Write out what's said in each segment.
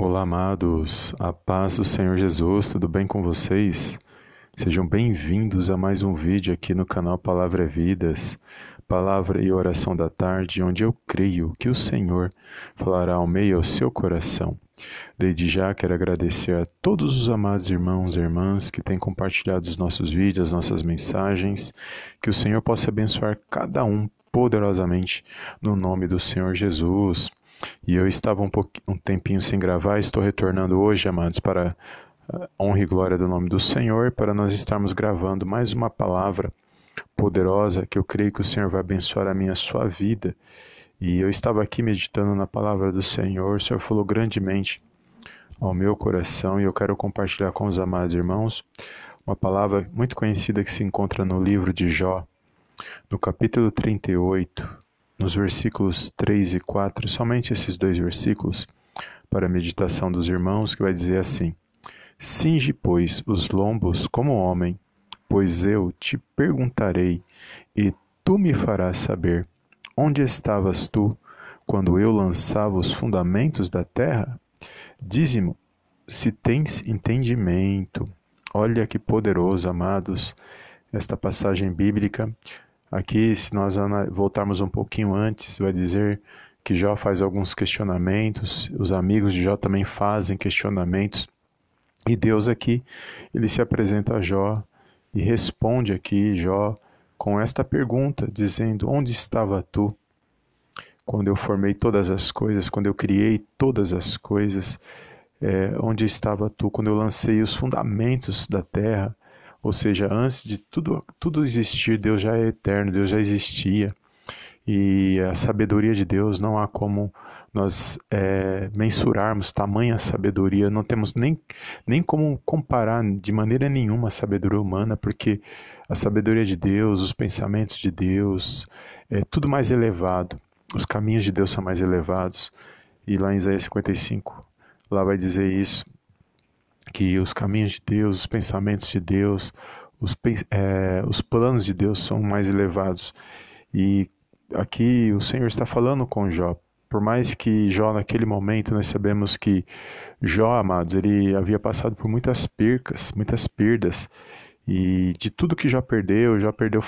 Olá, amados, a paz do Senhor Jesus, tudo bem com vocês? Sejam bem-vindos a mais um vídeo aqui no canal Palavra é Vidas, Palavra e Oração da Tarde, onde eu creio que o Senhor falará ao meio ao seu coração. Desde já quero agradecer a todos os amados irmãos e irmãs que têm compartilhado os nossos vídeos, as nossas mensagens, que o Senhor possa abençoar cada um poderosamente no nome do Senhor Jesus. E eu estava um, um tempinho sem gravar, estou retornando hoje, amados, para a honra e glória do nome do Senhor, para nós estarmos gravando mais uma palavra poderosa que eu creio que o Senhor vai abençoar a minha a sua vida. E eu estava aqui meditando na palavra do Senhor, o Senhor falou grandemente ao meu coração e eu quero compartilhar com os amados irmãos uma palavra muito conhecida que se encontra no livro de Jó, no capítulo 38, nos versículos 3 e 4, somente esses dois versículos, para a meditação dos irmãos, que vai dizer assim: Cinge, pois, os lombos como homem, pois eu te perguntarei, e tu me farás saber: onde estavas tu quando eu lançava os fundamentos da terra? Dize-me se tens entendimento. Olha que poderoso, amados, esta passagem bíblica Aqui, se nós voltarmos um pouquinho antes, vai dizer que Jó faz alguns questionamentos, os amigos de Jó também fazem questionamentos, e Deus aqui, ele se apresenta a Jó e responde aqui Jó com esta pergunta, dizendo: Onde estava tu quando eu formei todas as coisas, quando eu criei todas as coisas? É, onde estava tu quando eu lancei os fundamentos da terra? Ou seja, antes de tudo, tudo existir, Deus já é eterno, Deus já existia. E a sabedoria de Deus não há como nós é, mensurarmos tamanha sabedoria, não temos nem, nem como comparar de maneira nenhuma a sabedoria humana, porque a sabedoria de Deus, os pensamentos de Deus, é tudo mais elevado. Os caminhos de Deus são mais elevados. E lá em Isaías 55, lá vai dizer isso que os caminhos de Deus, os pensamentos de Deus, os, é, os planos de Deus são mais elevados. E aqui o Senhor está falando com Jó. Por mais que Jó, naquele momento, nós sabemos que Jó, amados, ele havia passado por muitas percas, muitas perdas. E de tudo que já perdeu, já perdeu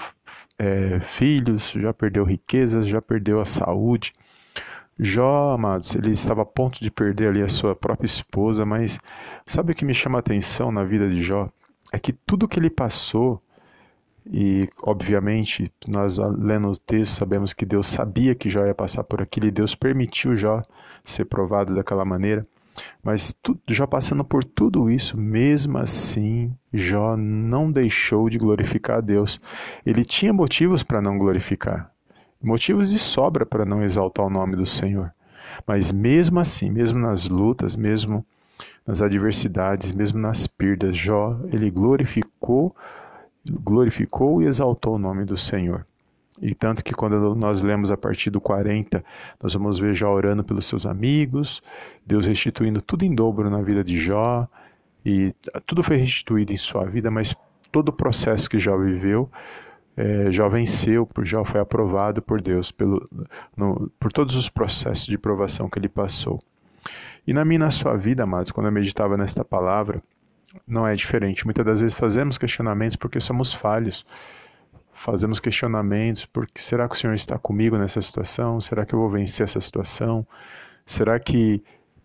é, filhos, já perdeu riquezas, já perdeu a saúde. Jó, amados, ele estava a ponto de perder ali a sua própria esposa, mas sabe o que me chama a atenção na vida de Jó? É que tudo que ele passou, e obviamente nós lendo o texto sabemos que Deus sabia que Jó ia passar por aquilo e Deus permitiu Jó ser provado daquela maneira. Mas Jó passando por tudo isso, mesmo assim, Jó não deixou de glorificar a Deus. Ele tinha motivos para não glorificar motivos de sobra para não exaltar o nome do Senhor. Mas mesmo assim, mesmo nas lutas, mesmo nas adversidades, mesmo nas perdas, Jó, ele glorificou, glorificou e exaltou o nome do Senhor. E tanto que quando nós lemos a partir do 40, nós vamos ver Jó orando pelos seus amigos, Deus restituindo tudo em dobro na vida de Jó, e tudo foi restituído em sua vida, mas todo o processo que Jó viveu é, Jó venceu, Jó foi aprovado por Deus pelo, no, por todos os processos de provação que ele passou. E na minha na sua vida, amados, quando eu meditava nesta palavra, não é diferente. Muitas das vezes fazemos questionamentos porque somos falhos. Fazemos questionamentos porque será que o Senhor está comigo nessa situação? Será que eu vou vencer essa situação? Será que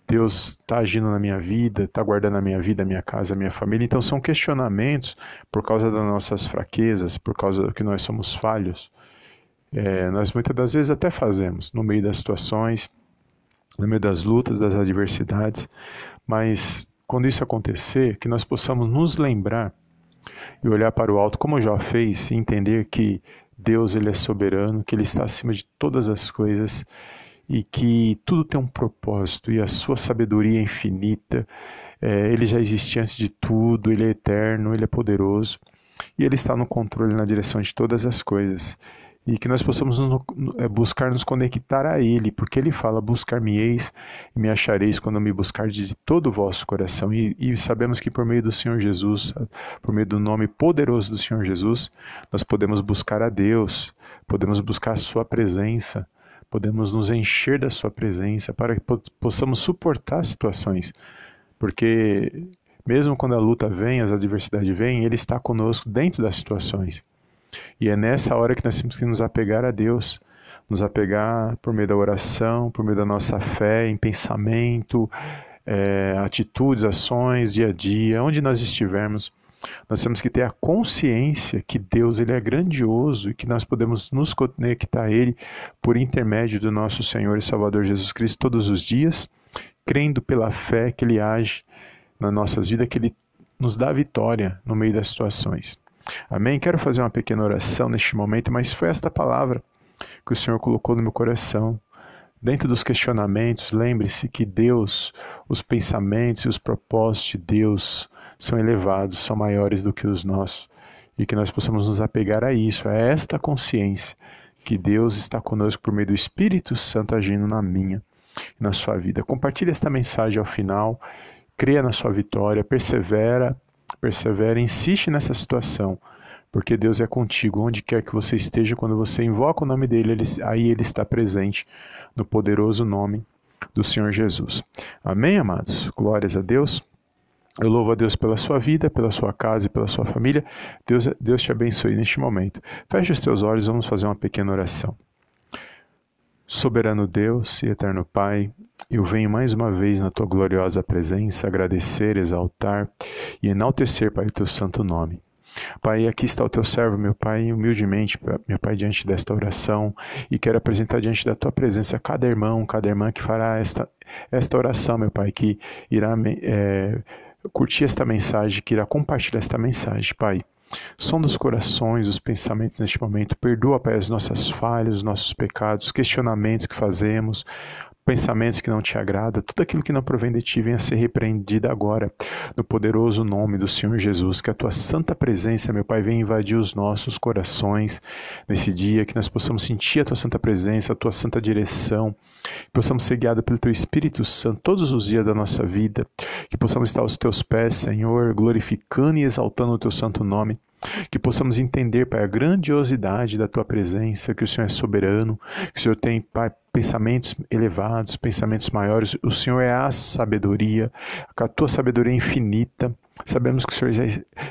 Deus está agindo na minha vida, está guardando a minha vida, a minha casa, a minha família. Então são questionamentos por causa das nossas fraquezas, por causa que nós somos falhos. É, nós muitas das vezes até fazemos no meio das situações, no meio das lutas, das adversidades, mas quando isso acontecer, que nós possamos nos lembrar e olhar para o alto, como já fez, e entender que Deus ele é soberano, que ele está acima de todas as coisas e que tudo tem um propósito e a sua sabedoria é infinita. É, ele já existe antes de tudo, ele é eterno, ele é poderoso e ele está no controle na direção de todas as coisas. E que nós possamos nos, é, buscar nos conectar a Ele, porque Ele fala: Buscar-me-eis e me achareis quando me buscar de todo o vosso coração. E, e sabemos que por meio do Senhor Jesus, por meio do nome poderoso do Senhor Jesus, nós podemos buscar a Deus, podemos buscar a Sua presença, podemos nos encher da Sua presença, para que possamos suportar situações, porque mesmo quando a luta vem, as adversidades vêm, Ele está conosco dentro das situações. E é nessa hora que nós temos que nos apegar a Deus, nos apegar por meio da oração, por meio da nossa fé, em pensamento, é, atitudes, ações, dia a dia, onde nós estivermos. Nós temos que ter a consciência que Deus ele é grandioso e que nós podemos nos conectar a Ele por intermédio do nosso Senhor e Salvador Jesus Cristo todos os dias, crendo pela fé que Ele age nas nossas vidas, que Ele nos dá vitória no meio das situações. Amém? Quero fazer uma pequena oração neste momento, mas foi esta palavra que o Senhor colocou no meu coração. Dentro dos questionamentos, lembre-se que Deus, os pensamentos e os propósitos de Deus são elevados, são maiores do que os nossos. E que nós possamos nos apegar a isso, a esta consciência que Deus está conosco por meio do Espírito Santo agindo na minha e na sua vida. Compartilhe esta mensagem ao final, creia na sua vitória, persevera, persevera, insiste nessa situação, porque Deus é contigo onde quer que você esteja, quando você invoca o nome dele, ele, aí ele está presente no poderoso nome do Senhor Jesus. Amém, amados? Glórias a Deus. Eu louvo a Deus pela sua vida, pela sua casa e pela sua família. Deus, Deus te abençoe neste momento. Feche os teus olhos, vamos fazer uma pequena oração. Soberano Deus e eterno Pai, eu venho mais uma vez na tua gloriosa presença agradecer, exaltar e enaltecer, Pai, o teu santo nome. Pai, aqui está o teu servo, meu Pai, humildemente, meu Pai, diante desta oração e quero apresentar diante da tua presença cada irmão, cada irmã que fará esta, esta oração, meu Pai, que irá é, curtir esta mensagem, que irá compartilhar esta mensagem, Pai. Som dos corações, os pensamentos neste momento. Perdoa, Pai, as nossas falhas, os nossos pecados, questionamentos que fazemos, pensamentos que não te agradam, tudo aquilo que não provém de ti venha ser repreendido agora, no poderoso nome do Senhor Jesus. Que a tua santa presença, meu Pai, venha invadir os nossos corações nesse dia, que nós possamos sentir a tua santa presença, a tua santa direção, que possamos ser guiados pelo teu Espírito Santo todos os dias da nossa vida, que possamos estar aos teus pés, Senhor, glorificando e exaltando o teu santo nome. Que possamos entender, Pai, a grandiosidade da Tua presença, que o Senhor é soberano, que o Senhor tem, Pai, pensamentos elevados, pensamentos maiores. O Senhor é a sabedoria, a Tua sabedoria é infinita. Sabemos que o Senhor já,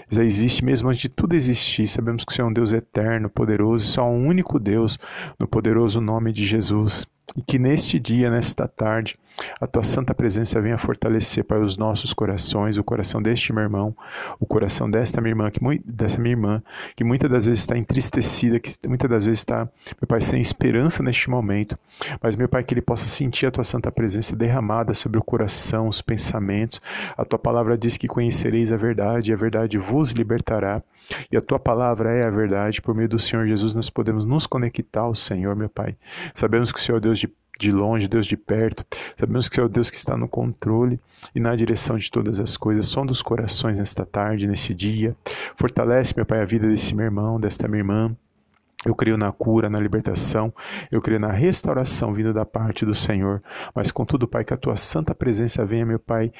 já existe mesmo antes de tudo existir. Sabemos que o Senhor é um Deus eterno, poderoso, só um único Deus, no poderoso nome de Jesus. E que neste dia, nesta tarde, a tua santa presença venha fortalecer para os nossos corações, o coração deste meu irmão, o coração desta minha irmã, que dessa minha irmã, que muitas das vezes está entristecida, que muitas das vezes está, meu Pai, sem esperança neste momento. Mas, meu Pai, que ele possa sentir a tua santa presença derramada sobre o coração, os pensamentos. A tua palavra diz que conhecereis a verdade, e a verdade vos libertará. E a tua palavra é a verdade. Por meio do Senhor Jesus, nós podemos nos conectar ao Senhor, meu Pai. Sabemos que o Senhor é Deus de longe, Deus de perto. Sabemos que é o Deus que está no controle e na direção de todas as coisas. Som dos corações nesta tarde, nesse dia. Fortalece, meu Pai, a vida desse meu irmão, desta minha irmã. Eu creio na cura, na libertação, eu creio na restauração vinda da parte do Senhor. Mas, contudo, Pai, que a tua santa presença venha, meu Pai,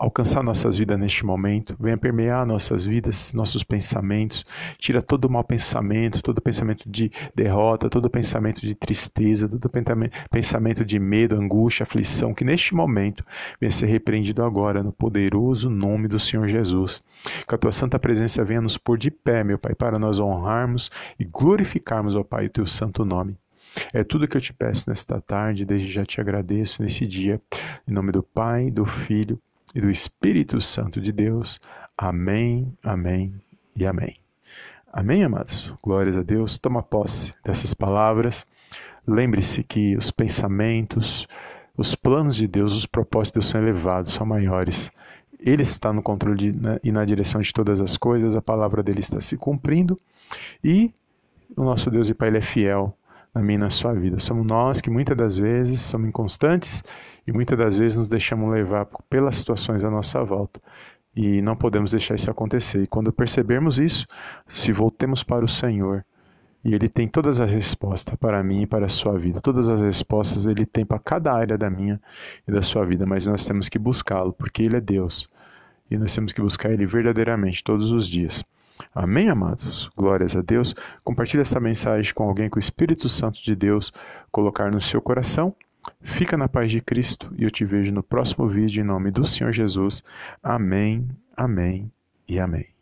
alcançar nossas vidas neste momento, venha permear nossas vidas, nossos pensamentos, tira todo o mau pensamento, todo pensamento de derrota, todo pensamento de tristeza, todo pensamento de medo, angústia, aflição, que neste momento venha ser repreendido agora no poderoso nome do Senhor Jesus. Que a tua santa presença venha nos pôr de pé, meu Pai, para nós honrarmos e glorificarmos, ó Pai, o teu santo nome. É tudo que eu te peço nesta tarde, desde já te agradeço nesse dia, em nome do Pai, do Filho e do Espírito Santo de Deus. Amém, amém e amém. Amém, amados? Glórias a Deus. Toma posse dessas palavras. Lembre-se que os pensamentos, os planos de Deus, os propósitos de Deus são elevados, são maiores. Ele está no controle de, né, e na direção de todas as coisas, a palavra dele está se cumprindo e o nosso Deus e Pai ele é fiel na minha e na sua vida. Somos nós que muitas das vezes somos inconstantes e muitas das vezes nos deixamos levar pelas situações à nossa volta. E não podemos deixar isso acontecer. E quando percebermos isso, se voltemos para o Senhor, e Ele tem todas as respostas para mim e para a sua vida. Todas as respostas Ele tem para cada área da minha e da sua vida, mas nós temos que buscá-lo, porque Ele é Deus. E nós temos que buscar Ele verdadeiramente todos os dias. Amém, amados? Glórias a Deus. Compartilhe essa mensagem com alguém que o Espírito Santo de Deus colocar no seu coração. Fica na paz de Cristo e eu te vejo no próximo vídeo em nome do Senhor Jesus. Amém, amém e amém.